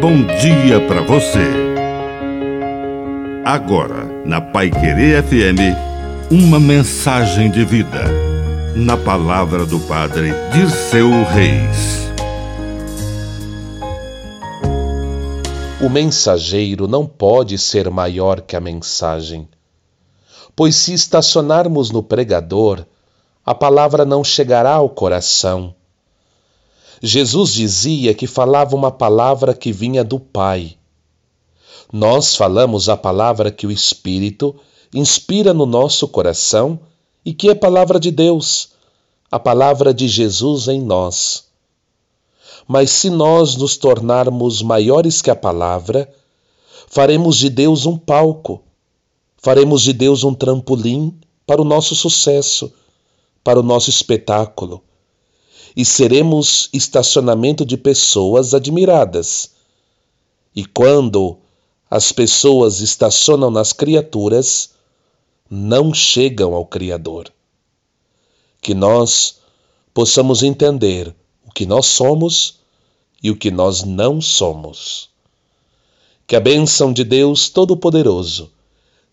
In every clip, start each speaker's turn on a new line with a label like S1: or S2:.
S1: bom dia para você. Agora, na Pai Querer FM, uma mensagem de vida. Na palavra do Padre Dirceu Reis.
S2: O mensageiro não pode ser maior que a mensagem. Pois se estacionarmos no pregador, a palavra não chegará ao coração Jesus dizia que falava uma palavra que vinha do Pai. Nós falamos a palavra que o Espírito inspira no nosso coração e que é palavra de Deus, a palavra de Jesus em nós. Mas se nós nos tornarmos maiores que a palavra, faremos de Deus um palco, faremos de Deus um trampolim para o nosso sucesso, para o nosso espetáculo e seremos estacionamento de pessoas admiradas. E quando as pessoas estacionam nas criaturas, não chegam ao Criador. Que nós possamos entender o que nós somos e o que nós não somos. Que a bênção de Deus Todo-Poderoso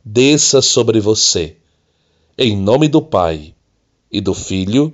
S2: desça sobre você, em nome do Pai e do Filho